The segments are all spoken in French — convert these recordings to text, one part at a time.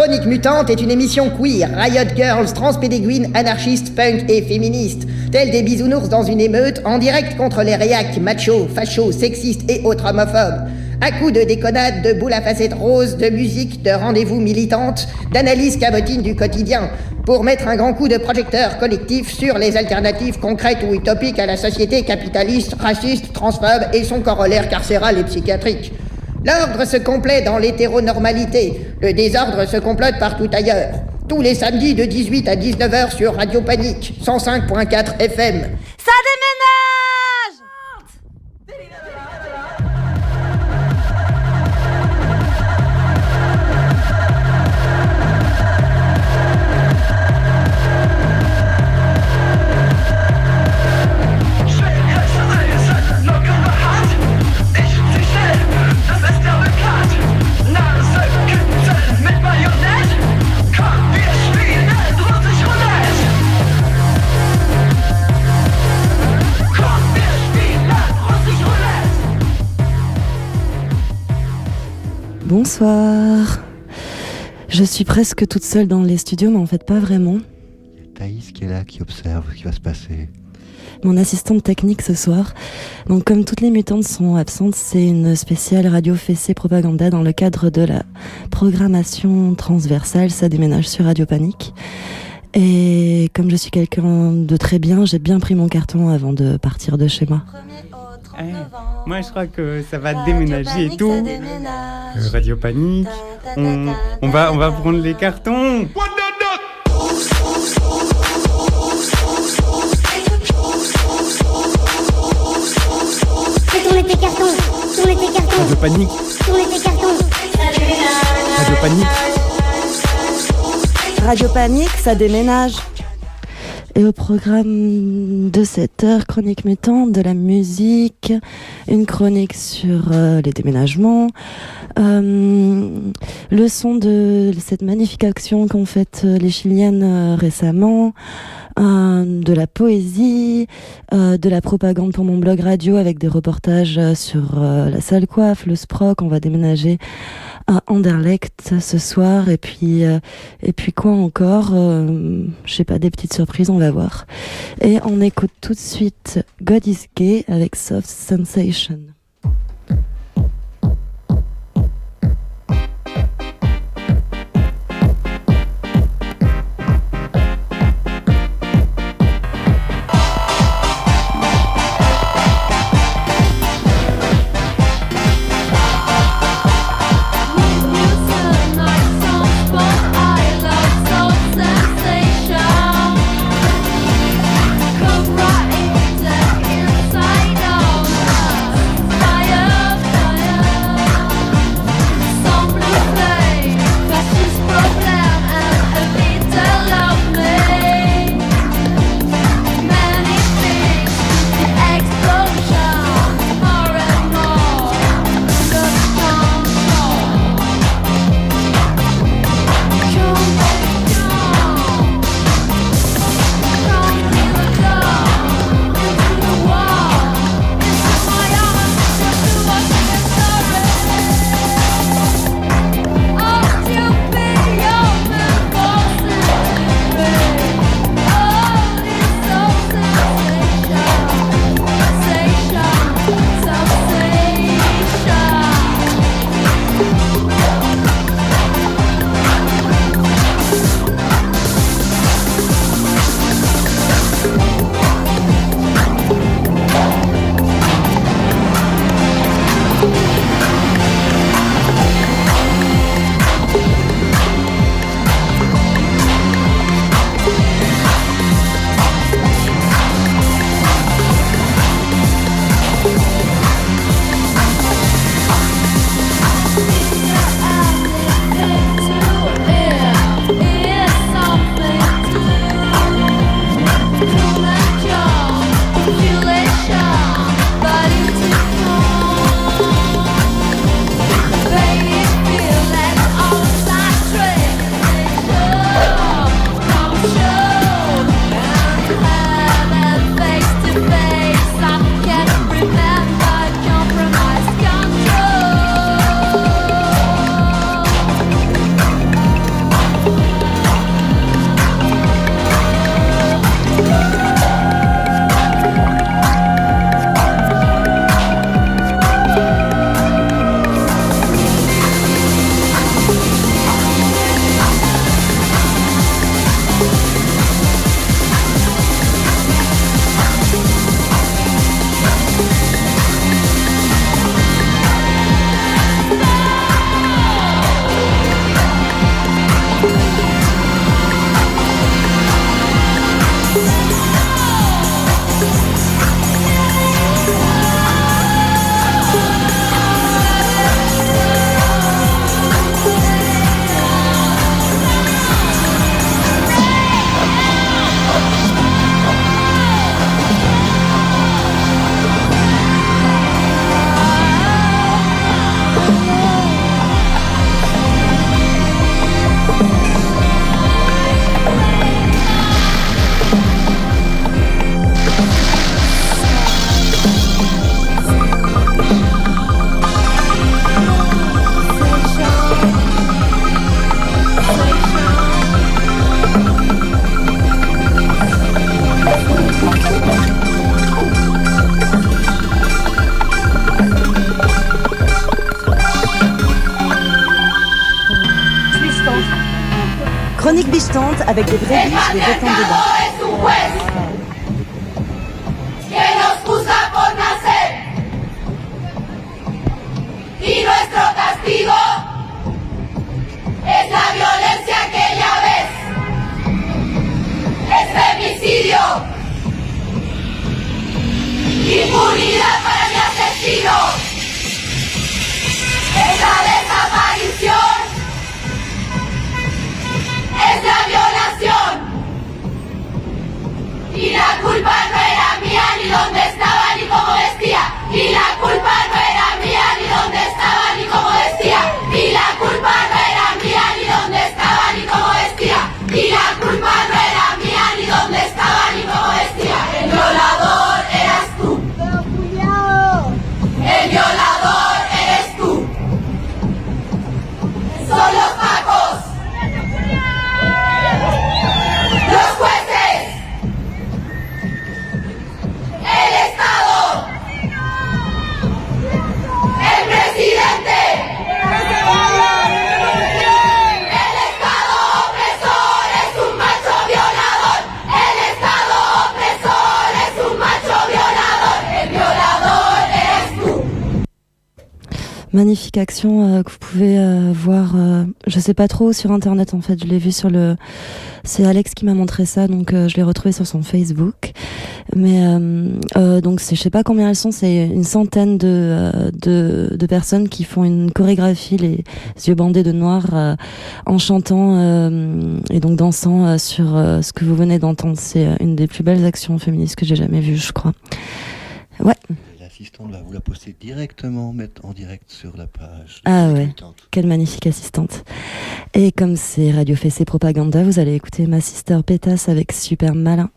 Chronique Mutante est une émission queer, riot girls, transpédéguines, anarchistes, punk et féministes. Tels des bisounours dans une émeute, en direct contre les réacs, machos, fachos, sexistes et autres homophobes. À coups de déconnades, de boules à facettes roses, de musique, de rendez-vous militantes, d'analyses cabotines du quotidien, pour mettre un grand coup de projecteur collectif sur les alternatives concrètes ou utopiques à la société capitaliste, raciste, transphobe et son corollaire carcéral et psychiatrique. L'ordre se complaît dans l'hétéronormalité, le désordre se complote partout ailleurs. Tous les samedis de 18 à 19h sur Radio Panique, 105.4 FM. Ça déménage Bonsoir. Je suis presque toute seule dans les studios, mais en fait pas vraiment. Il y a Thaïs qui est là, qui observe ce qui va se passer. Mon assistante technique ce soir. Donc comme toutes les mutantes sont absentes, c'est une spéciale radio fessée propaganda dans le cadre de la programmation transversale. Ça déménage sur Radio Panique. Et comme je suis quelqu'un de très bien, j'ai bien pris mon carton avant de partir de chez moi. Eh, moi, je crois que ça va déménager et tout. Euh, Radio Panique. On, on, va, on va prendre les cartons. Tournez tes cartons, tournez tes cartons, Radio Panique. tes cartons. Radio Panique. Radio Panique, ça déménage. Et au programme de cette heure, chronique mutante, de la musique, une chronique sur euh, les déménagements, euh, le son de cette magnifique action qu'ont faite euh, les Chiliennes récemment, de la poésie, de la propagande pour mon blog radio avec des reportages sur la salle coiffe, le Sproc, on va déménager à Anderlecht ce soir. Et puis euh, et puis quoi encore euh, je sais pas des petites surprises on va voir. Et on écoute tout de suite God is Gay avec Soft Sensation magnifique action euh, que vous pouvez euh, voir. Euh, je sais pas trop sur internet en fait. Je l'ai vu sur le. C'est Alex qui m'a montré ça, donc je l'ai retrouvé sur son Facebook. Mais donc je sais pas combien elles sont. C'est une centaine de, de, de personnes qui font une chorégraphie, les yeux bandés de noir, en chantant et donc dansant sur ce que vous venez d'entendre. C'est une des plus belles actions féministes que j'ai jamais vues, je crois. Ouais assistante va vous la poster directement, mettre en direct sur la page. Ah ouais, quelle magnifique assistante. Et comme c'est Radio Fessé Propaganda, vous allez écouter ma sister Pétasse avec Super Malin.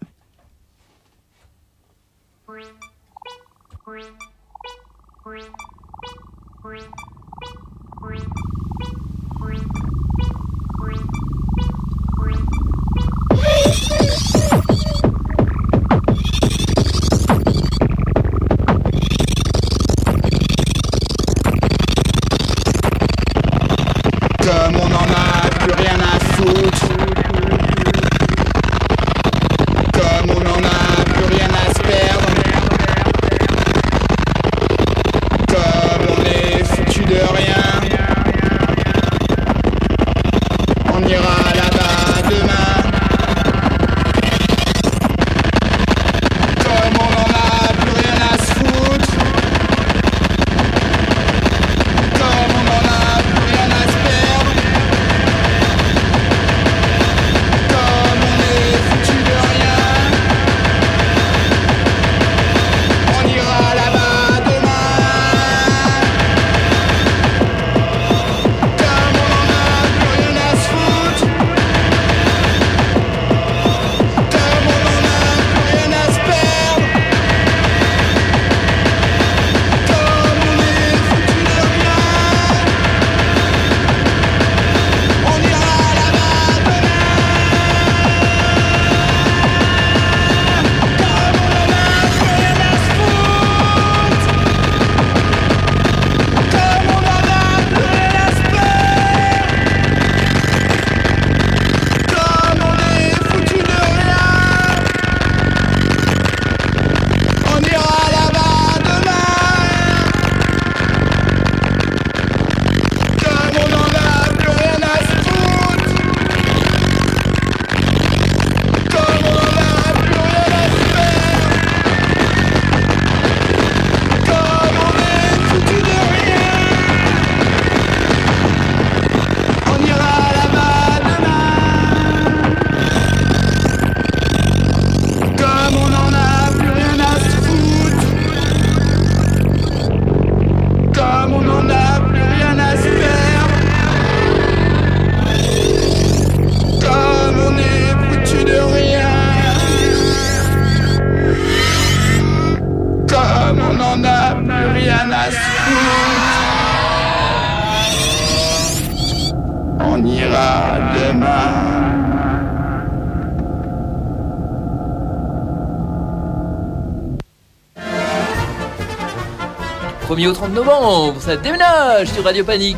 30 novembre, ça déménage sur Radio Panique.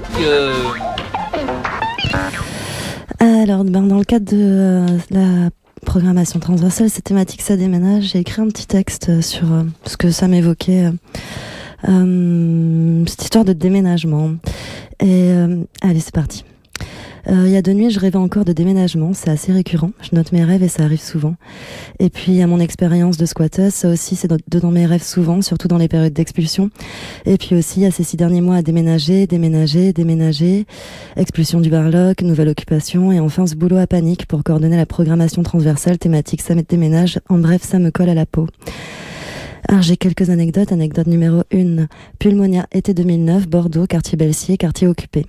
Alors, ben, dans le cadre de euh, la programmation transversale, cette thématique, ça déménage, j'ai écrit un petit texte sur euh, ce que ça m'évoquait, euh, cette histoire de déménagement. Et allez, c'est parti. Euh, il y a deux nuits, je rêvais encore de déménagement. C'est assez récurrent. Je note mes rêves et ça arrive souvent. Et puis, à mon expérience de squatteuse, ça aussi, c'est dans mes rêves souvent, surtout dans les périodes d'expulsion. Et puis aussi, à ces six derniers mois, à déménager, déménager, déménager. Expulsion du barlock, nouvelle occupation et enfin ce boulot à panique pour coordonner la programmation transversale thématique ça déménage. En bref, ça me colle à la peau. Alors j'ai quelques anecdotes. Anecdote numéro 1. Pulmonia, été 2009, Bordeaux, quartier Belsier, quartier occupé.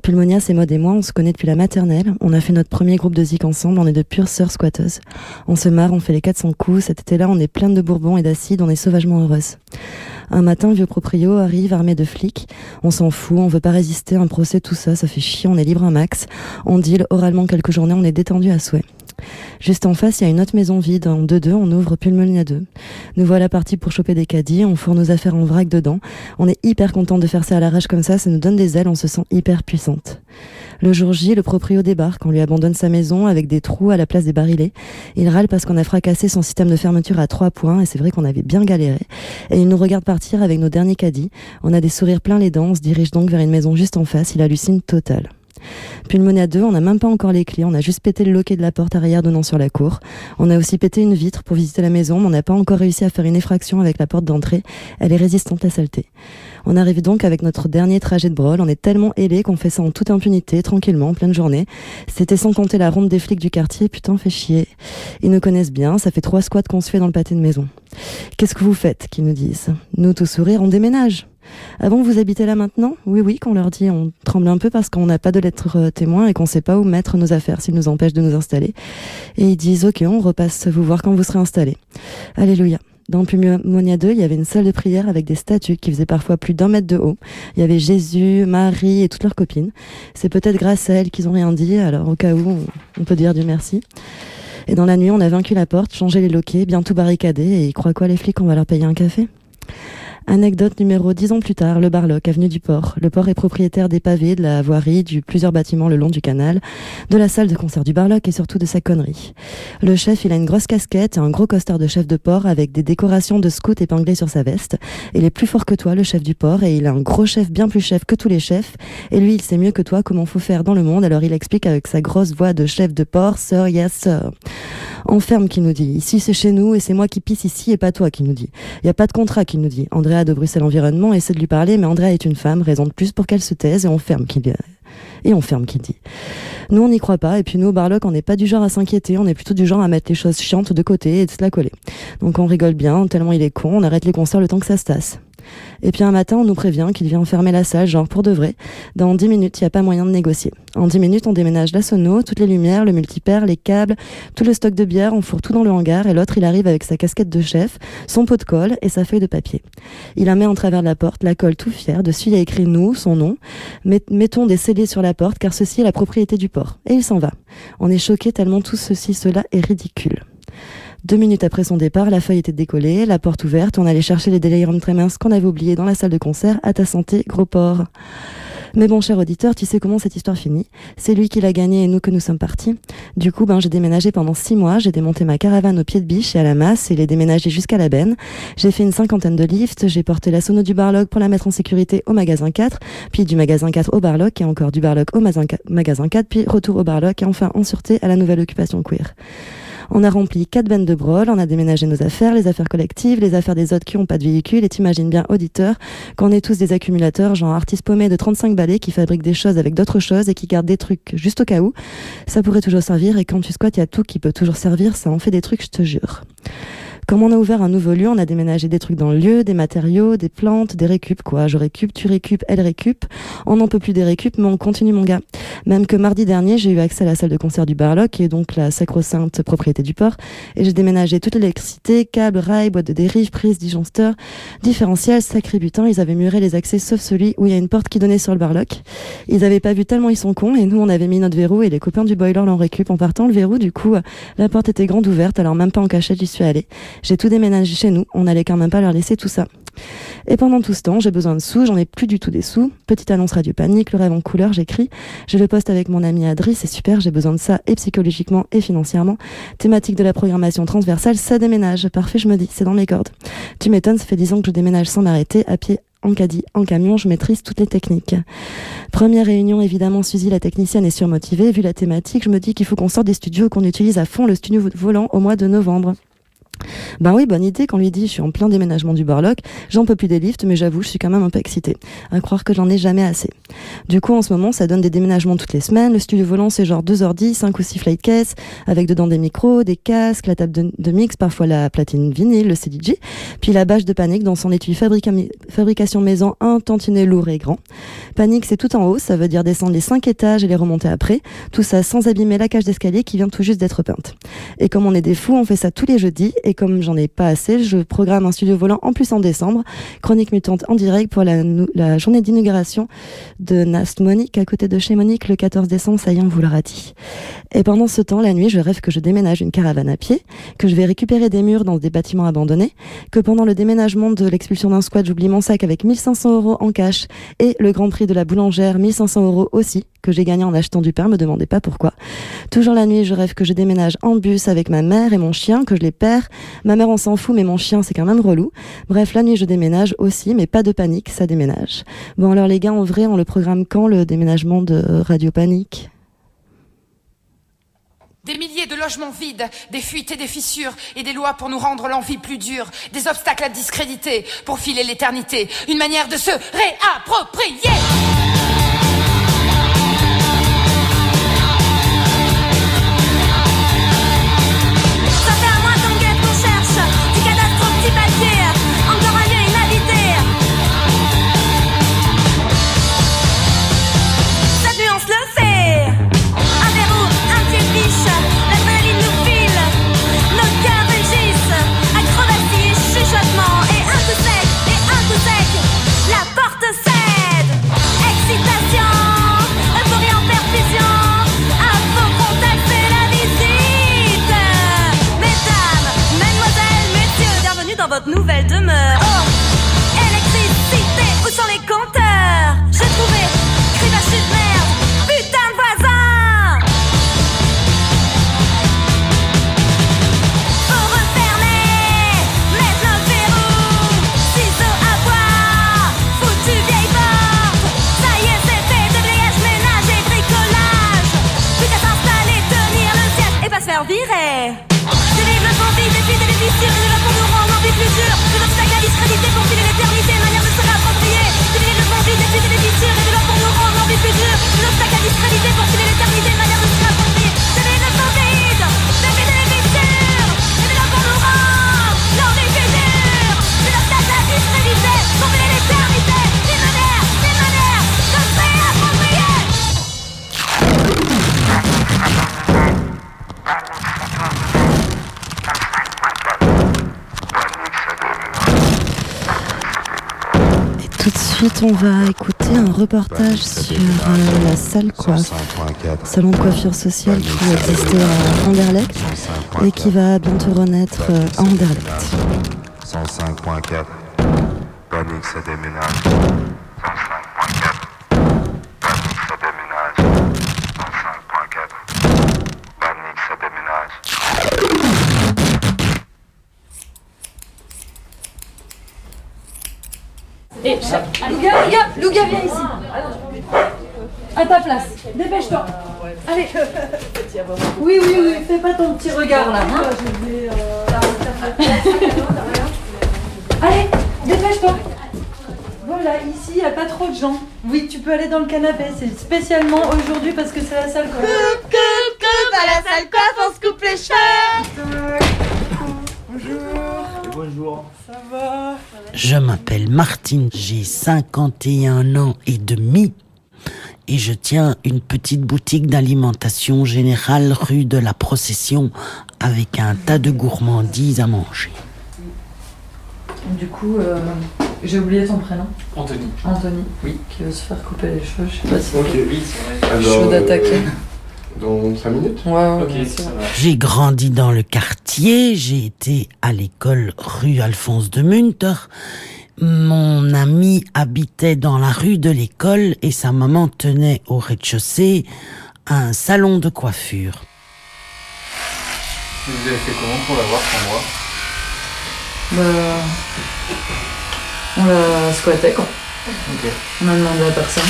Pulmonia, c'est Maud et moi, on se connaît depuis la maternelle. On a fait notre premier groupe de zik ensemble, on est de pures sœurs squatteuses. On se marre, on fait les 400 coups. Cet été-là, on est plein de bourbons et d'acide, on est sauvagement heureuses. Un matin, vieux proprio arrive armé de flics. On s'en fout, on veut pas résister un procès, tout ça, ça fait chier, on est libre un max. On deal oralement quelques journées, on est détendu à souhait. Juste en face, il y a une autre maison vide. En 2-2, on ouvre Pulmonia 2. Nous voilà partis pour choper des caddies. On fourre nos affaires en vrac dedans. On est hyper content de faire ça à l'arrache comme ça. Ça nous donne des ailes. On se sent hyper puissante. Le jour J, le proprio débarque. On lui abandonne sa maison avec des trous à la place des barilets. Il râle parce qu'on a fracassé son système de fermeture à trois points. Et c'est vrai qu'on avait bien galéré. Et il nous regarde partir avec nos derniers caddies. On a des sourires plein les dents. On se dirige donc vers une maison juste en face. Il hallucine total. Pulmonia 2, on n'a même pas encore les clés, on a juste pété le loquet de la porte arrière donnant sur la cour. On a aussi pété une vitre pour visiter la maison, mais on n'a pas encore réussi à faire une effraction avec la porte d'entrée. Elle est résistante à saleté. On arrive donc avec notre dernier trajet de brol. On est tellement ailés qu'on fait ça en toute impunité, tranquillement, en pleine journée. C'était sans compter la ronde des flics du quartier. Putain, fait chier. Ils nous connaissent bien. Ça fait trois squats qu'on se fait dans le pâté de maison. Qu'est-ce que vous faites? Qu'ils nous disent. Nous, tout sourire, on déménage. Ah bon, vous habitez là maintenant? Oui, oui, qu'on leur dit. On tremble un peu parce qu'on n'a pas de lettre euh, témoin et qu'on ne sait pas où mettre nos affaires s'ils nous empêchent de nous installer. Et ils disent, ok, on repasse vous voir quand vous serez installés. Alléluia. Dans Pulmonia 2, il y avait une salle de prière avec des statues qui faisaient parfois plus d'un mètre de haut. Il y avait Jésus, Marie et toutes leurs copines. C'est peut-être grâce à elles qu'ils ont rien dit, alors au cas où, on peut dire Dieu merci. Et dans la nuit, on a vaincu la porte, changé les loquets, bien tout barricadé, et ils croient quoi les flics On va leur payer un café? Anecdote numéro 10 ans plus tard, le Barloc, avenue du Port. Le port est propriétaire des pavés, de la voirie, du plusieurs bâtiments le long du canal, de la salle de concert du Barloc et surtout de sa connerie. Le chef, il a une grosse casquette et un gros costard de chef de port avec des décorations de scout épinglées sur sa veste. Il est plus fort que toi, le chef du port, et il a un gros chef bien plus chef que tous les chefs. Et lui, il sait mieux que toi comment faut faire dans le monde, alors il explique avec sa grosse voix de chef de port, sir, yes, sir. Enferme qui nous dit. Ici, c'est chez nous et c'est moi qui pisse ici et pas toi qui nous dit. N'y a pas de contrat qui nous dit. Andrea de Bruxelles Environnement essaie de lui parler, mais Andrea est une femme, raison de plus pour qu'elle se taise et on ferme qui et on ferme qui dit. Nous, on n'y croit pas, et puis nous, au Barlock, on n'est pas du genre à s'inquiéter, on est plutôt du genre à mettre les choses chiantes de côté et de se la coller. Donc on rigole bien, tellement il est con, on arrête les concerts le temps que ça se tasse. Et puis un matin, on nous prévient qu'il vient enfermer la salle, genre pour de vrai. Dans 10 minutes, il n'y a pas moyen de négocier. En 10 minutes, on déménage la sono, toutes les lumières, le multipère, les câbles, tout le stock de bière, on fourre tout dans le hangar et l'autre, il arrive avec sa casquette de chef, son pot de colle et sa feuille de papier. Il la met en travers de la porte, la colle tout fier. Dessus, il y a écrit nous, son nom. Mettons des scellés sur la porte car ceci est la propriété du port. Et il s'en va. On est choqué tellement tout ceci, cela est ridicule. Deux minutes après son départ, la feuille était décollée, la porte ouverte, on allait chercher les déliriums très minces qu'on avait oubliés dans la salle de concert. À ta santé, gros porc. Mais bon, cher auditeur, tu sais comment cette histoire finit. C'est lui qui l'a gagné et nous que nous sommes partis. Du coup, ben, j'ai déménagé pendant six mois. J'ai démonté ma caravane au pied de biche et à la masse et l'ai déménagé jusqu'à la benne. J'ai fait une cinquantaine de lifts. J'ai porté la sono du Barlock pour la mettre en sécurité au magasin 4, puis du magasin 4 au Barlock et encore du Barlock au magasin 4, puis retour au Barlock et enfin en sûreté à la nouvelle occupation queer. On a rempli quatre bennes de brol, on a déménagé nos affaires, les affaires collectives, les affaires des autres qui n'ont pas de véhicule. Et t'imagines bien, auditeur, qu'on est tous des accumulateurs, genre artistes paumés de 35 balais qui fabriquent des choses avec d'autres choses et qui gardent des trucs juste au cas où. Ça pourrait toujours servir et quand tu squattes, il y a tout qui peut toujours servir. Ça en fait des trucs, je te jure. Comme on a ouvert un nouveau lieu, on a déménagé des trucs dans le lieu, des matériaux, des plantes, des récup, quoi. Je récup, tu récup, elle récup. On n'en peut plus des récup, mais on continue, mon gars. Même que mardi dernier, j'ai eu accès à la salle de concert du Barlock, qui est donc la sacro-sainte propriété du port, et j'ai déménagé toute l'électricité, câbles, rails, boîte de dérive, prise, disjoncteur, différentiel, sacré butin. Ils avaient muré les accès, sauf celui où il y a une porte qui donnait sur le Barlock. Ils avaient pas vu tellement ils sont cons, et nous, on avait mis notre verrou, et les copains du boiler l'ont récup en partant. Le verrou, du coup, la porte était grande ouverte, alors même pas en cachette, j'y suis allée. J'ai tout déménagé chez nous, on n'allait quand même pas leur laisser tout ça. Et pendant tout ce temps, j'ai besoin de sous, j'en ai plus du tout des sous. Petite annonce Radio Panique, le rêve en couleur, j'écris. Je le poste avec mon ami Adri, c'est super, j'ai besoin de ça et psychologiquement et financièrement. Thématique de la programmation transversale, ça déménage. Parfait, je me dis, c'est dans mes cordes. Tu m'étonnes, ça fait 10 ans que je déménage sans m'arrêter, à pied, en caddie, en camion, je maîtrise toutes les techniques. Première réunion, évidemment, Suzy, la technicienne, est surmotivée. Vu la thématique, je me dis qu'il faut qu'on sorte des studios, qu'on utilise à fond le studio volant au mois de novembre. Ben oui, bonne idée. Quand lui dit, je suis en plein déménagement du Borlock, j'en peux plus des lifts, mais j'avoue, je suis quand même un peu excitée. À croire que j'en ai jamais assez. Du coup, en ce moment, ça donne des déménagements toutes les semaines. Le studio volant, c'est genre 2h10, 5 ou 6 flight cases, avec dedans des micros, des casques, la table de, mix, parfois la platine vinyle, le CDJ, puis la bâche de panique dans son étui fabrication maison, un tantinet lourd et grand. Panique, c'est tout en haut, ça veut dire descendre les 5 étages et les remonter après. Tout ça sans abîmer la cage d'escalier qui vient tout juste d'être peinte. Et comme on est des fous, on fait ça tous les jeudis comme j'en ai pas assez, je programme un studio volant en plus en décembre. Chronique mutante en direct pour la, la journée d'inauguration de Nast Monique à côté de chez Monique le 14 décembre, ça y est, on vous l'aura dit. Et pendant ce temps, la nuit, je rêve que je déménage une caravane à pied, que je vais récupérer des murs dans des bâtiments abandonnés, que pendant le déménagement de l'expulsion d'un squat, j'oublie mon sac avec 1500 euros en cash et le grand prix de la boulangère, 1500 euros aussi, que j'ai gagné en achetant du pain, me demandez pas pourquoi. Toujours la nuit, je rêve que je déménage en bus avec ma mère et mon chien, que je les perds. Ma mère, on s'en fout, mais mon chien, c'est quand même relou. Bref, la nuit, je déménage aussi, mais pas de panique, ça déménage. Bon, alors les gars, en vrai, on le programme quand, le déménagement de Radio Panique? Des milliers de logements vides, des fuites et des fissures, et des lois pour nous rendre l'envie plus dure, des obstacles à discréditer pour filer l'éternité, une manière de se réapproprier. Nouvelle demeure. Oh Électricité, où sont les compteurs J'ai trouvé crivage de merde, putain de voisin Faut refermer, mettre le verrou, ciseaux à bois, foutu vieille porte. Ça y est, c'est fait, déblayage, ménage et bricolage. Plus qu'à s'installer, tenir le siège et pas se faire virer. Fuites et des on va écouter un reportage sur euh, la salle coiffe, salon de coiffure sociale qui existait à Anderlecht et qui va bientôt renaître euh, à Anderlecht. 105.4 Panique, ça déménage. 105.4 Panique, ça déménage. 105.4 Panique, ça déménage. Et Louga, Louga, Louga, viens ici. À ta place. Allez. Oui, oui, oui. Fais pas ton petit regard là. hein. Allez, dépêche-toi. Voilà, ici, il n'y a pas trop de gens. Oui, tu peux aller dans le canapé. C'est spécialement aujourd'hui parce que c'est la salle quoi. Coupe, coupe, à la salle coiffe, on se coupe les cheveux. Bonjour. Ça va? Je m'appelle Martine, j'ai 51 ans et demi et je tiens une petite boutique d'alimentation générale rue de la Procession avec un tas de gourmandises à manger. Du coup, euh, j'ai oublié ton prénom. Anthony. Anthony. Oui. Qui veut se faire couper les cheveux. Je sais pas si Ok, oui, c'est vrai. chaud d'attaquer. euh, Dans 5 minutes Ouais, ouais. J'ai grandi dans le quartier, j'ai été à l'école rue Alphonse de Munter, Mon ami habitait dans la rue de l'école et sa maman tenait au rez-de-chaussée un salon de coiffure. Et Vous avez fait comment pour l'avoir sans moi? Bah. On l'a squatté quoi. Ok. On a demandé à personne.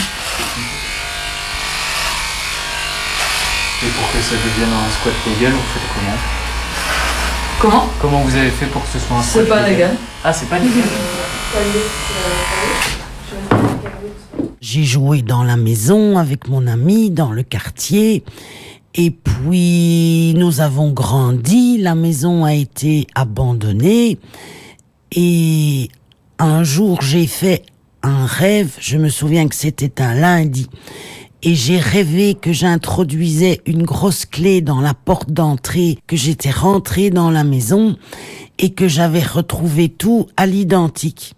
Et pour que ça devienne un squat légal, vous faites comment? Comment? Comment vous avez fait pour que ce soit un squat C'est pas légal. Ah, c'est pas légal J'ai joué dans la maison avec mon ami, dans le quartier. Et puis, nous avons grandi, la maison a été abandonnée. Et un jour, j'ai fait un rêve, je me souviens que c'était un lundi. Et j'ai rêvé que j'introduisais une grosse clé dans la porte d'entrée, que j'étais rentré dans la maison et que j'avais retrouvé tout à l'identique.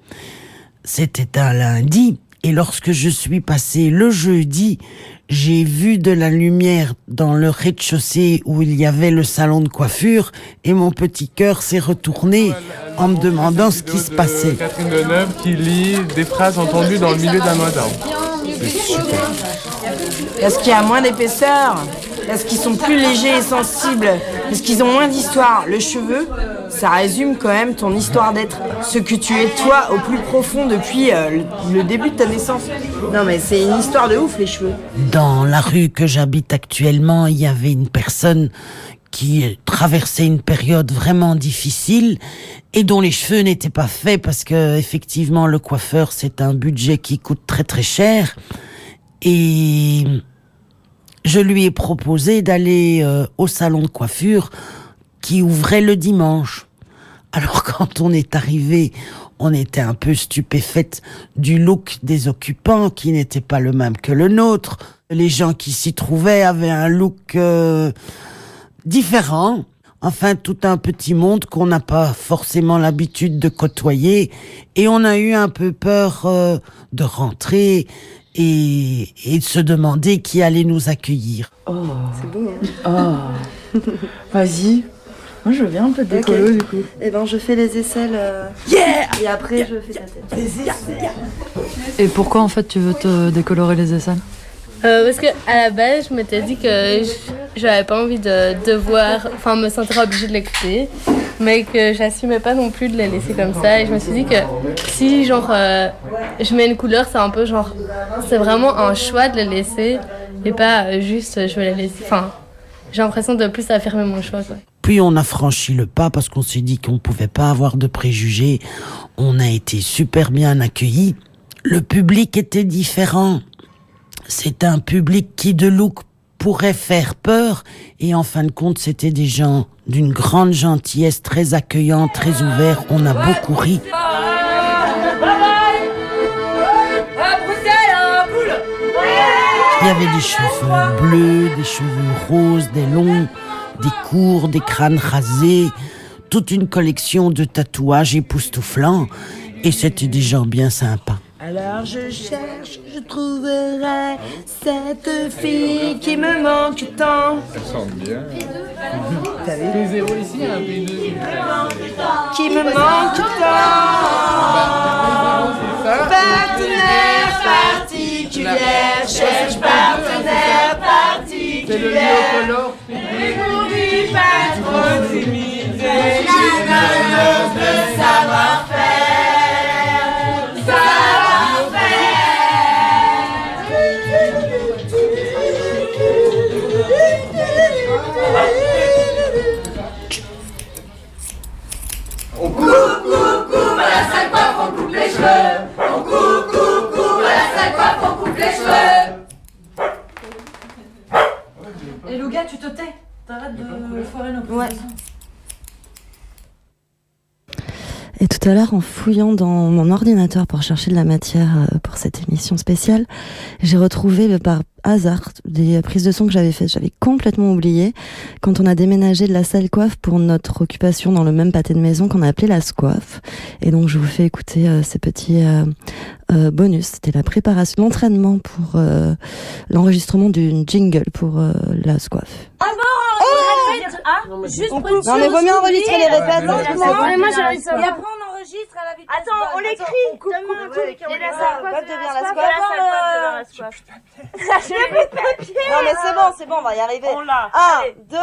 C'était un lundi et lorsque je suis passé le jeudi, j'ai vu de la lumière dans le rez-de-chaussée où il y avait le salon de coiffure et mon petit cœur s'est retourné en me demandant ce qui se passait. Catherine Deneuve qui lit des phrases entendues dans le milieu d'un. Parce qu'il y a moins d'épaisseur, parce qu'ils sont plus légers et sensibles, parce qu'ils ont moins d'histoire. Le cheveu, ça résume quand même ton histoire d'être ce que tu es toi au plus profond depuis euh, le- le début de ta naissance. Non mais c'est une histoire de ouf les cheveux. Dans la rue que j'habite actuellement, il y avait une personne qui traversait une période vraiment difficile et dont les cheveux n'étaient pas faits parce que effectivement le coiffeur c'est un budget qui coûte très très cher et je lui ai proposé d'aller euh, au salon de coiffure qui ouvrait le dimanche. Alors quand on est arrivé, on était un peu stupéfaite du look des occupants qui n'était pas le même que le nôtre. Les gens qui s'y trouvaient avaient un look euh, différent. Enfin, tout un petit monde qu'on n'a pas forcément l'habitude de côtoyer. Et on a eu un peu peur euh, de rentrer et, et de se demander qui allait nous accueillir. Oh. C'est beau, hein Oh. Vas-y. Moi je veux bien un peu de décolo du coup. Eh ben, je fais les aisselles. euh, Yeah Et après, je fais ta tête. Et pourquoi en fait tu veux te décolorer les aisselles? Euh, parce que à la base, je m'étais dit que j'avais pas envie de devoir, enfin, me sentir obligée de les couper, mais que j'assumais pas non plus de les laisser comme ça. Et je me suis dit que si, genre, euh, je mets une couleur, c'est un peu genre, c'est vraiment un choix de les laisser et pas euh, juste je vais les laisser. Enfin, j'ai l'impression de plus affirmer mon choix. Quoi. Puis on a franchi le pas parce qu'on s'est dit qu'on pouvait pas avoir de préjugés. On a été super bien accueillis. Le public était différent. C'est un public qui de look pourrait faire peur et en fin de compte c'était des gens d'une grande gentillesse, très accueillants, très ouverts. On a beaucoup ri. Il y avait des cheveux bleus, des cheveux roses, des longs, des courts, des crânes rasés, toute une collection de tatouages époustouflants. Et c'était des gens bien sympas. Alors je cherche, je trouverai cette fille qui me manque tant. Elle chante bien. T'as vu? Les zéros ici, il y a un pays de... Qui me manque tant. Partenaire particulière, cherche partenaire particulière. Et pour lui pas trop timide, la valeur de savoir-faire. Cheveux. On coupe, coupe, coupe à la salle coiffe, on coupe les cheveux. Et Louga, tu te tais T'arrêtes de foirer nos Ouais. Et tout à l'heure, en fouillant dans mon ordinateur pour chercher de la matière euh, pour cette émission spéciale, j'ai retrouvé euh, par hasard des prises de son que j'avais faites. J'avais complètement oublié quand on a déménagé de la salle coiffe pour notre occupation dans le même pâté de maison qu'on a appelé la Scoiffe. Et donc, je vous fais écouter euh, ces petits euh, euh, bonus. C'était la préparation, l'entraînement pour euh, l'enregistrement d'une jingle pour euh, la Scoiffe. Ah bon, on répète. Ah, juste Non, mais vaut mieux enregistrer les répètes, mais moi j'arrive ça. Et après on enregistre. enregistre à la vitesse Attends, on l'écrit. On coupe, un ouais, Et la devient la. J'ai plus de papier. Non mais c'est bon, c'est bon, on va y arriver. On l'a. 1, 2,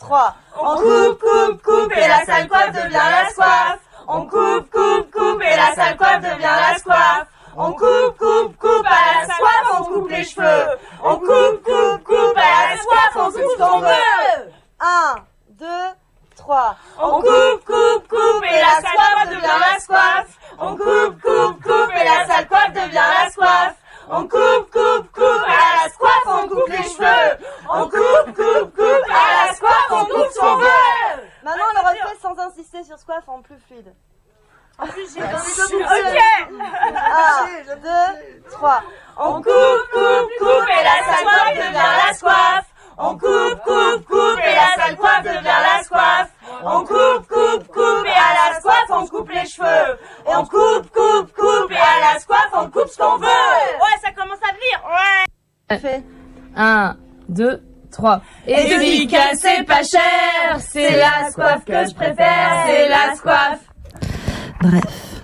3. On coupe, coupe, coupe et la sale coiffe devient la soif. On coupe, coupe, coupe et la sale coiffe devient la soif. On coupe, coupe, coupe à la soif, on coupe les cheveux. On coupe, coupe, coupe à la soif, on coupe ce qu'on veut. 1, 2, 3. On coupe, coupe, coupe et la sale coiffe devient la soif. On coupe, coupe, coupe et la sale coiffe devient la soif. On coupe, coupe, coupe à la soif, on coupe les cheveux. On coupe, coupe, coupe à la soif, on coupe qu'on veut. Maintenant, on le refait sans insister sur ce coiffe en plus fluide. En plus, j'ai envie Ok. 1, 2, 3. On coupe, coupe, coupe et la sale coiffe devient la soif. On coupe, coupe, coupe et la sale coiffe devient la soif. On coupe, coupe, coupe et à la soif on coupe les cheveux. Et on coupe, coupe, coupe et à la soif on coupe ce qu'on veut. Ouais, ça commence à venir. Ouais. 1, 2, 3. Efficace, c'est pas cher. C'est la soif que je préfère. C'est la soif. Bref.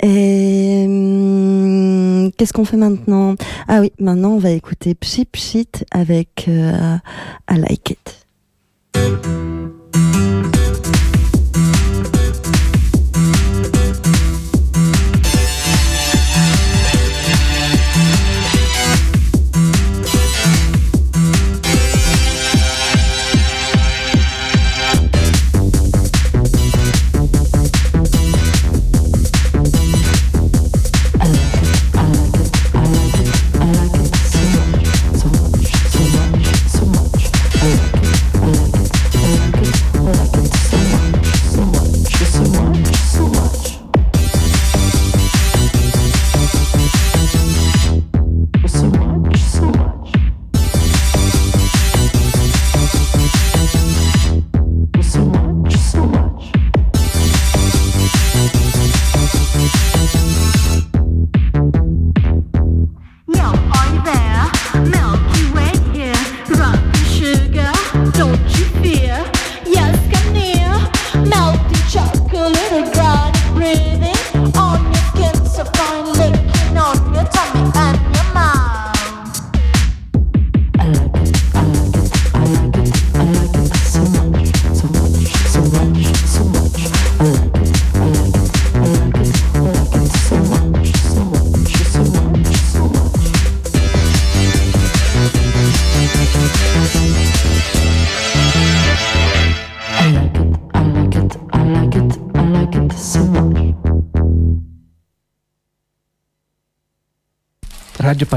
Et hum, qu'est-ce qu'on fait maintenant? Ah oui, maintenant on va écouter Pchip Shit avec euh, I Like It.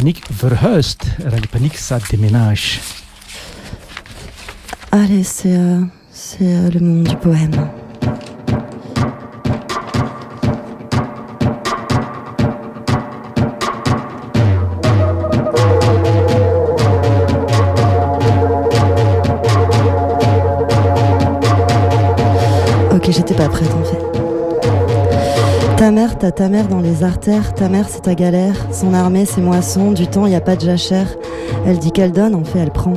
Panique verhuist. Radio Panique, ça déménage. Allez, c'est euh, c'est euh, le moment du poème. T'as ta mère dans les artères, ta mère c'est ta galère, son armée c'est moisson, du temps y a pas de jachère. Elle dit qu'elle donne, en fait elle prend.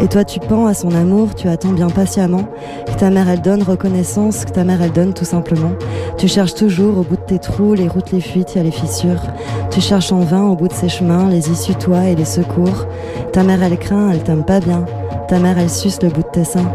Et toi tu pends à son amour, tu attends bien patiemment que ta mère elle donne reconnaissance, que ta mère elle donne tout simplement. Tu cherches toujours au bout de tes trous, les routes, les fuites, y a les fissures. Tu cherches en vain au bout de ces chemins les issues toi et les secours. Ta mère elle craint, elle t'aime pas bien. Ta mère elle suce le bout de tes seins.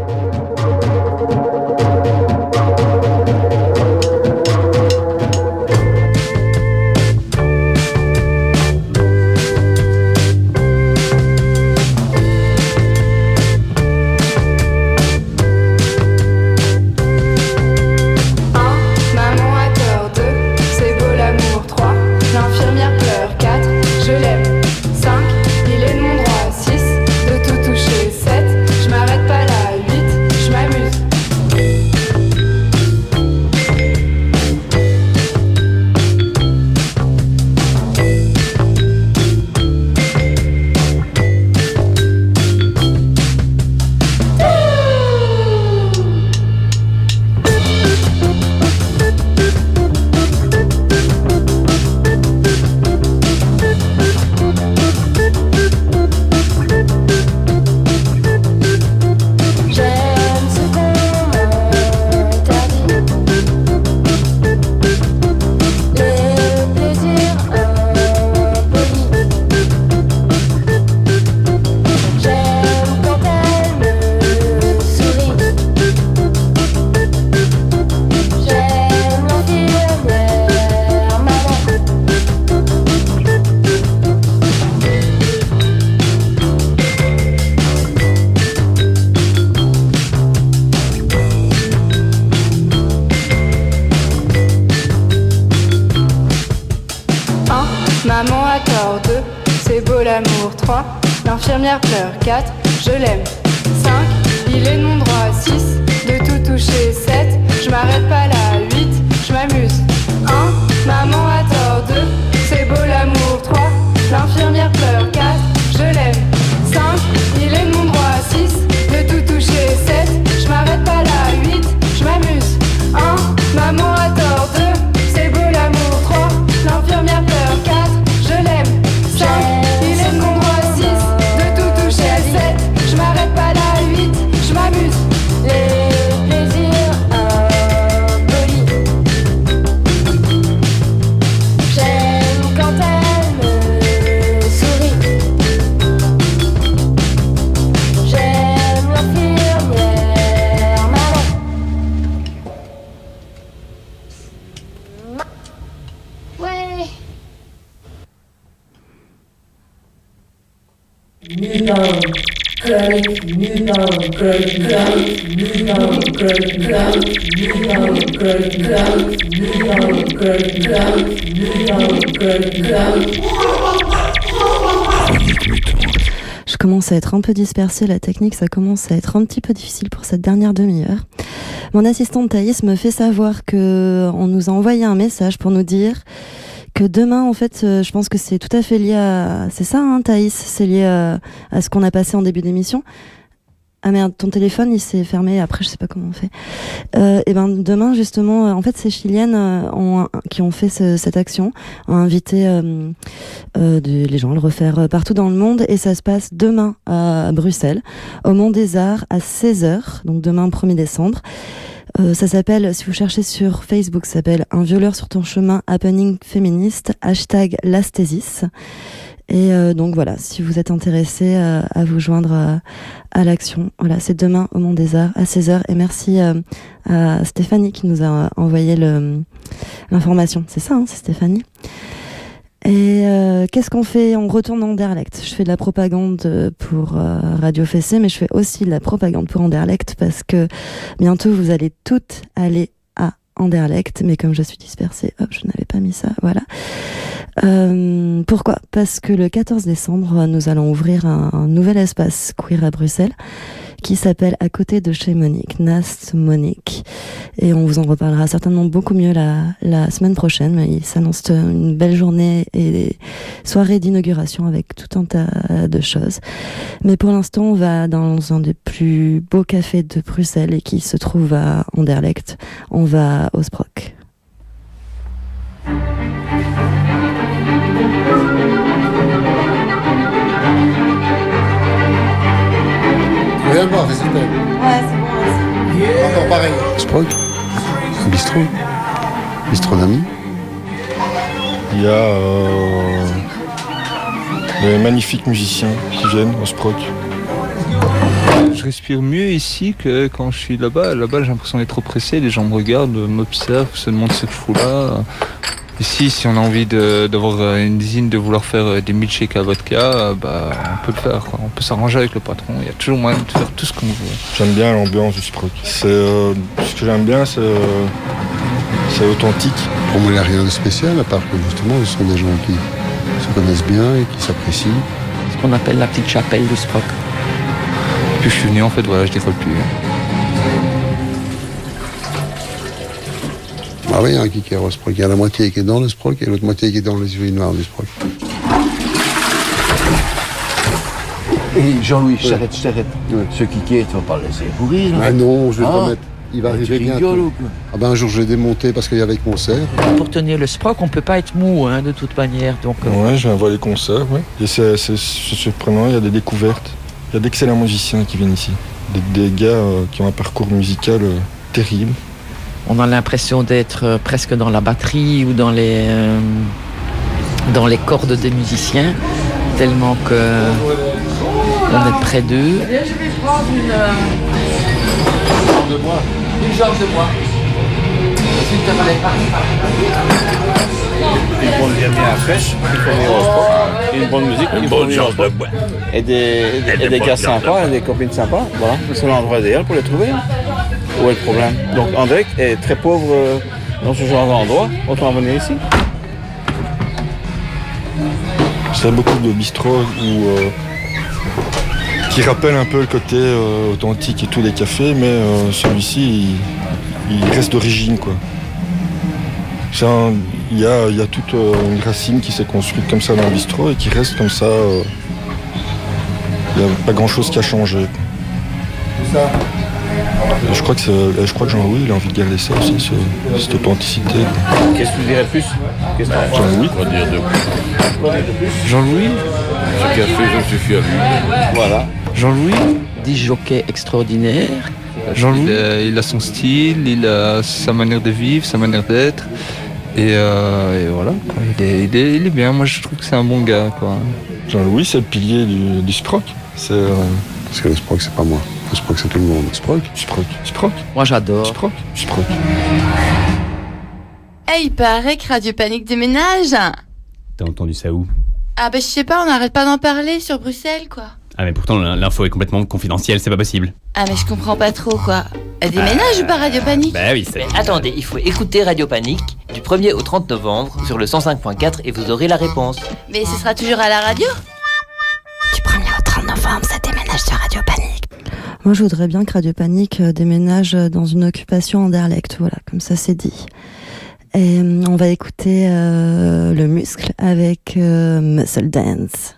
3, l'infirmière pleure. 4, je l'aime. 5, il est mon droit. 6, de tout toucher. 7, je m'arrête pas là. 8, je m'amuse. 1, maman a tort 2, c'est beau l'amour. 3, l'infirmière pleure. 4, Je commence à être un peu dispersée, la technique, ça commence à être un petit peu difficile pour cette dernière demi-heure. Mon assistante Thaïs me fait savoir que on nous a envoyé un message pour nous dire que demain, en fait, euh, je pense que c'est tout à fait lié à... C'est ça, hein, Thaïs C'est lié à, à ce qu'on a passé en début d'émission. Ah merde, ton téléphone, il s'est fermé. Après, je sais pas comment on fait. Euh, et ben demain, justement, euh, en fait, ces Chiliennes euh, ont, qui ont fait ce- cette action ont invité euh, euh, les gens à le refaire euh, partout dans le monde. Et ça se passe demain à Bruxelles, au Mont des Arts, à 16h, donc demain 1er décembre. Euh, ça s'appelle, si vous cherchez sur Facebook, ça s'appelle Un violeur sur ton chemin, happening féministe, hashtag Lastésis. Et euh, donc voilà, si vous êtes intéressé euh, à vous joindre euh, à l'action, voilà, c'est demain au Mont des Arts à 16h. Et merci euh, à Stéphanie qui nous a envoyé le- l'information. C'est ça, hein, c'est Stéphanie. Et euh, qu'est-ce qu'on fait? On retourne en Anderlecht. Je fais de la propagande euh, pour euh, Radio Fessé, mais je fais aussi de la propagande pour Anderlecht parce que bientôt vous allez toutes aller Anderlecht. Mais comme je suis dispersée, hop, je n'avais pas mis ça. Voilà. Euh, pourquoi? Parce que le 14 décembre, nous allons ouvrir un, un nouvel espace queer à Bruxelles qui s'appelle À côté de chez Monique, Nast Monique. Et on vous en reparlera certainement beaucoup mieux la, semaine prochaine. Il s'annonce une belle journée et des soirées d'inauguration avec tout un tas de choses. Mais pour l'instant, on va dans un des plus beaux cafés de Bruxelles et qui se trouve à Anderlecht. On va au Sprock. Super. Ouais, c'est bon. Encore pareil. Sprock, un bistrot, bistrot d'amis. Il y a euh, de magnifiques musiciens qui viennent au Sproc. Je respire mieux ici que quand je suis là-bas. Là-bas, j'ai l'impression d'être oppressé. Les gens me regardent, m'observent, se demandent ce que je fous là. Ici, si on a envie d'avoir euh, une usine, de vouloir faire euh, des milkshakes à vodka, euh, bah, on peut le faire. quoi. On peut s'arranger avec le patron. Il y a toujours moyen de faire tout ce qu'on veut. J'aime bien l'ambiance du Sproc. C'est, euh, ce que j'aime bien, c'est, euh, c'est authentique. Pour moi, il n'y a rien de spécial, à part que justement, ce sont des gens qui se connaissent bien et qui s'apprécient. Ce qu'on appelle la petite chapelle du Sproc. Puis je suis venu, en fait, voilà, je décolle plus. Ah oui, il y a un qui est au Sprock. Il y a la moitié qui est dans le Sprock et l'autre moitié qui est dans les yeux noirs du Sprock. Et Jean-Louis, je t'arrête, je t'arrête. Ce Kiki, tu vas pas le laisser pourrir. Ah non, je vais Ah. pas mettre. Il va arriver bientôt. Ah ben un jour je l'ai démonté parce qu'il y avait concert. Pour tenir le sproc, on peut pas être mou hein, de toute manière. Donc, euh, Ouais, je viens voir les concerts, ouais. Et c'est, surprenant, il y a des découvertes. Il y a d'excellents musiciens qui viennent ici. Des, des gars euh, qui ont un parcours musical euh, terrible. On a l'impression d'être euh, presque dans la batterie ou dans les, euh, dans les cordes des musiciens, tellement que on est près d'eux. je vais prendre une. de bois. Une jambe de bois. Une bonne fraîche, une bonne musique, il faut venir au sport. Et des, et des, gars sympas, et des copines sympas. Voilà, c'est l'endroit idéal pour les trouver. hein. Où est le problème? Donc André est très pauvre euh, dans ce genre d'endroit. Autant venir ici. C'est beaucoup de bistrots où, euh, qui rappellent un peu le côté euh, authentique et tous les cafés, mais euh, celui-ci, il, il reste d'origine. quoi. C'est un- Il y a, il y a toute euh, une racine qui s'est construite comme ça dans le bistrot et qui reste comme ça. euh, Il n'y a pas grand-chose qui a changé. Et je crois que, je crois que Jean-Louis il a envie de garder ça aussi, ce- cette authenticité. Qu'est-ce que tu dirais plus? Jean-Louis Quoi dire de Jean-Louis Ce café, je me suis fier à lui. Voilà. Jean-Louis Dix jockeys extraordinaires. Jean-Louis il, a- il a son style, il a sa manière de vivre, sa manière d'être. Et, euh, et voilà. Il, est, il, est, il est bien, moi je trouve que c'est un bon gars. Quoi. Jean-Louis, c'est le pilier du, du Sproc. C'est, euh, Parce que le Sproc, c'est pas moi. Le Sproc, c'est tout le monde. Sproc, Sproc, Sproc, Moi j'adore. Sproc, Sproc. Eh, il paraît que Radio Panique déménage T'as entendu ça où? Ah bah je sais pas, on n'arrête pas d'en parler sur Bruxelles, quoi. Ah mais pourtant l'info est complètement confidentielle, c'est pas possible. Ah mais je comprends pas trop, quoi. Elle déménage ou pas Radio Panique? Bah oui, c'est... Attendez, il faut écouter Radio Panique du 1er au 30 novembre sur le 105.4 et vous aurez la réponse. Mais ce sera toujours à la radio? Du 1er au 30 novembre, ça déménage sur Radio Panique. Moi, je voudrais bien que Radio Panique euh, déménage euh, dans une occupation Anderlecht. Voilà, comme ça, c'est dit. Et euh, on va écouter le muscle avec Muscle dance.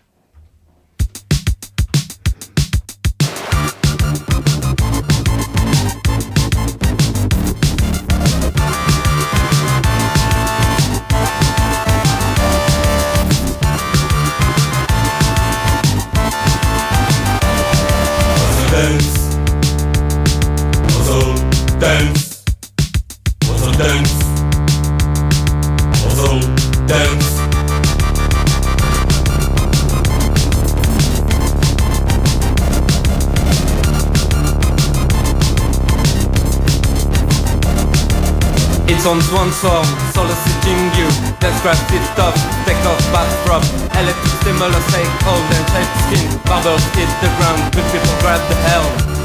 Dance. It's on one song, soliciting you. Let's grab it up, take off from electric stimulus, take hold and shape skin. Bubbles hit the ground, good people grab the helm.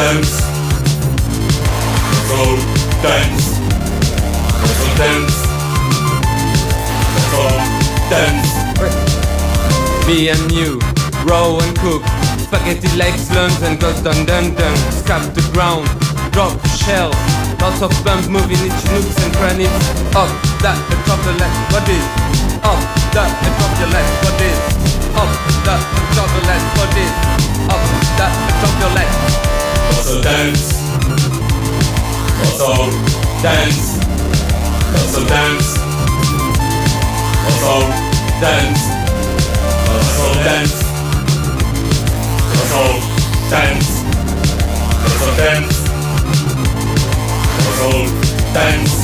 Dance. Also dance. Also dance. Also dance. Me and you, row and cook. Spaghetti legs, lungs and goes dun dun dun. Scrap the ground, drop the shell. Lots of bumps moving each nooks and crannies. Up, that, and drop the left bodies. Up, that, and drop your left bodies. Up, that, and drop the left bodies. Up, that, and drop your left. Also dance. Also dance. Also dance. Also dance. Also dance. Also dance. Also dance. Also dance.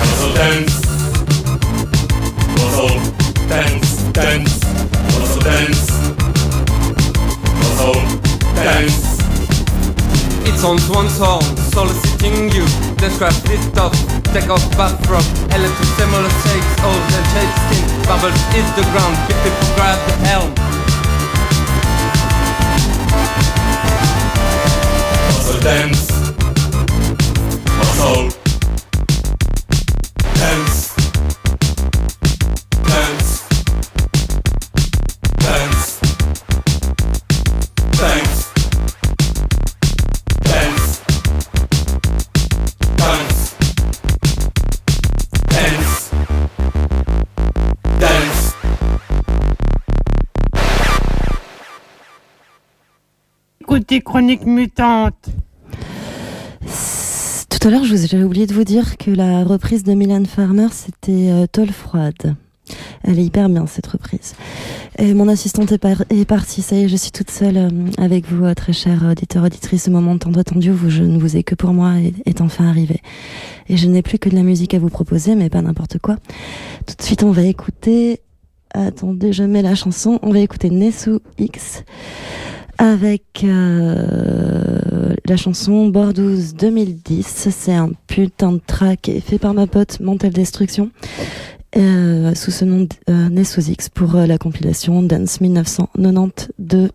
Also dance. Also dance. Dance. Also dance. Also dance. It's on one song, soliciting you. Grab it up, take off from electric similar shakes, old and skin. Bubbles hit the ground, big people grab the helm. Also dance. Chronique Mutante. Tout à l'heure, j'avais oublié de vous dire que la reprise de Milan Farmer, c'était euh, Toll Froide. Elle est hyper bien, cette reprise. Et mon assistante est, par- est partie, ça y est, je suis toute seule euh, avec vous, euh, très chers auditeurs, auditrices. Ce moment tant attendu où je ne vous ai que pour moi est, est enfin arrivé. Et je n'ai plus que de la musique à vous proposer, mais pas n'importe quoi. Tout de suite, on va écouter... Attendez, je mets la chanson. On va écouter Nesu X avec euh, la chanson Bordeaux 2010. C'est un putain de track fait par ma pote Mental Destruction euh, sous ce nom euh, Nessus pour euh, la compilation Dance 1992.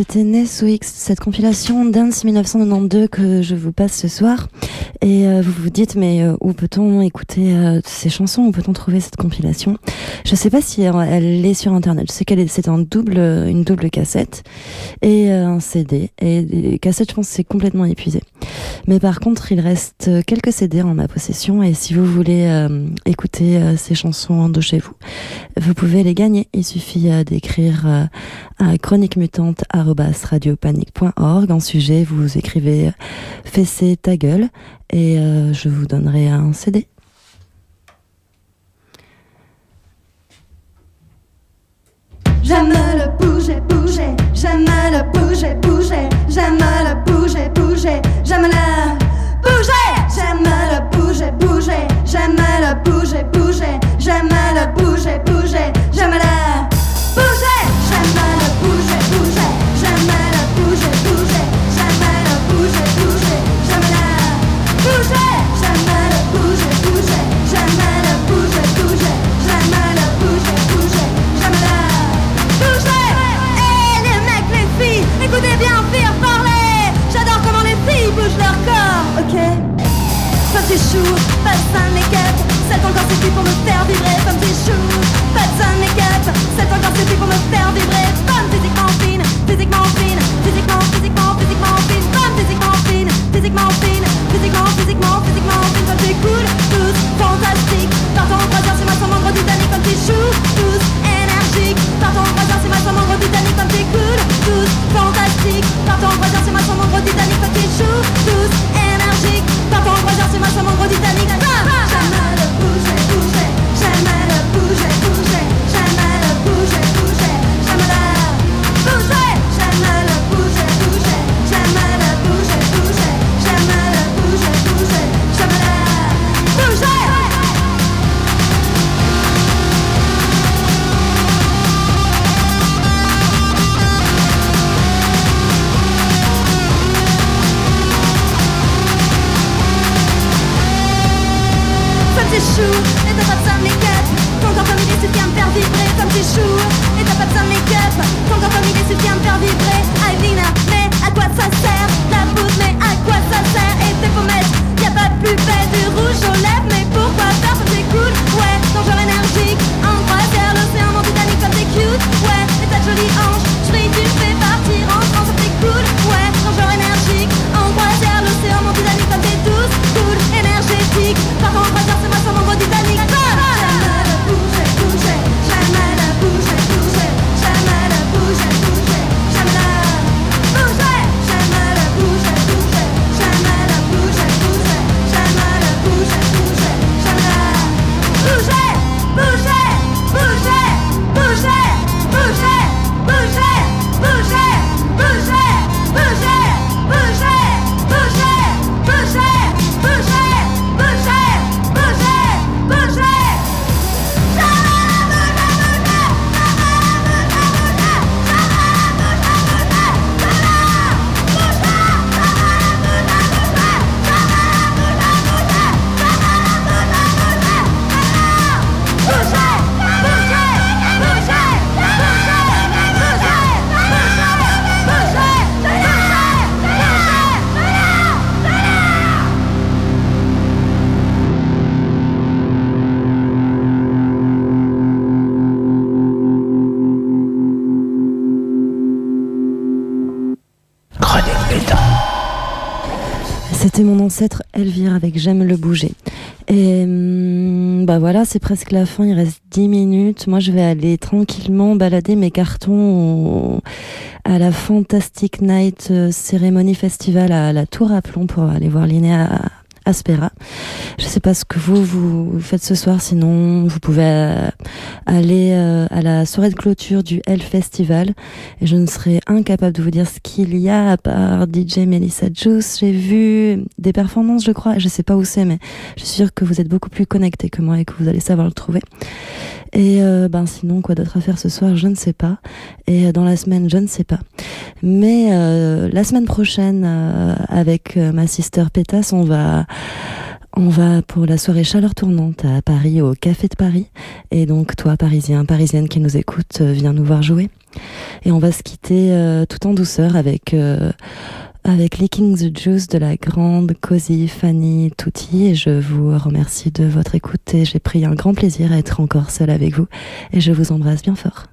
C'était Neswix, cette compilation Dance 1992 que je vous passe ce soir. Et euh, vous vous dites, mais euh, où peut-on écouter euh, ces chansons? Où peut-on trouver cette compilation? Je sais pas si elle, est sur Internet. Je sais qu'elle est, c'est un double, une double cassette et un CD. Et les cassettes, je pense, c'est complètement épuisé. Mais par contre, il reste quelques CD en ma possession. Et si vous voulez écouter ces chansons de chez vous, vous pouvez les gagner. Il suffit d'écrire euh, à chroniquemutante.radiopanique.org. En sujet, vous écrivez Fessez ta gueule et euh, je vous donnerai un CD. J'aime le bouger, bouger, j'aime le bouger, bouger, j'aime le bouger, bouger, j'aime le bouger, j'aime le bouger, bouger, j'aime le bouger, bouger, j'aime le bouger, bouger, j'aime le encore suffit pour me faire vibrer. Comme tes choux, pas de fin make-up, c'est encore suffit pour me faire vibrer. Femme physiquement fine, physiquement fine, physiquement, physiquement, physiquement fine. Femme physiquement fine, physiquement fine, C'était mon ancêtre Elvire avec J'aime le bouger. Et hum, bah voilà, c'est presque la fin, il reste 10 minutes. Moi, je vais aller tranquillement balader mes cartons à la Fantastic Night euh, Ceremony Festival à la Tour à Plomb pour aller voir Linéa Aspera. Je sais pas ce que vous, vous faites ce soir, sinon vous pouvez euh, aller euh, à la soirée de clôture du Hell Festival et je ne serai incapable de vous dire ce qu'il y a à part DJ Melissa Juice. J'ai vu des performances, je crois, je sais pas où c'est, mais je suis sûre que vous êtes beaucoup plus connectés que moi et que vous allez savoir le trouver. Et euh, ben sinon, quoi d'autre à faire ce soir, je ne sais pas. Et euh, dans la semaine, je ne sais pas. Mais euh, la semaine prochaine, euh, avec euh, ma sister Pétasse, on va on va pour la soirée chaleur tournante à Paris, au Café de Paris. Et donc, toi, parisien, parisienne qui nous écoute, euh, viens nous voir jouer. Et on va se quitter euh, tout en douceur avec, euh, avec Licking the Juice de la grande Cozy Fanny Tutti. Et je vous remercie de votre écoute et j'ai pris un grand plaisir à être encore seule avec vous. Et je vous embrasse bien fort.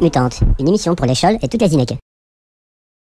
Mutante, une émission pour les chols et toutes les zinecs.